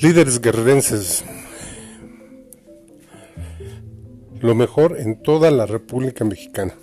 Líderes guerrerenses. Lo mejor en toda la República Mexicana.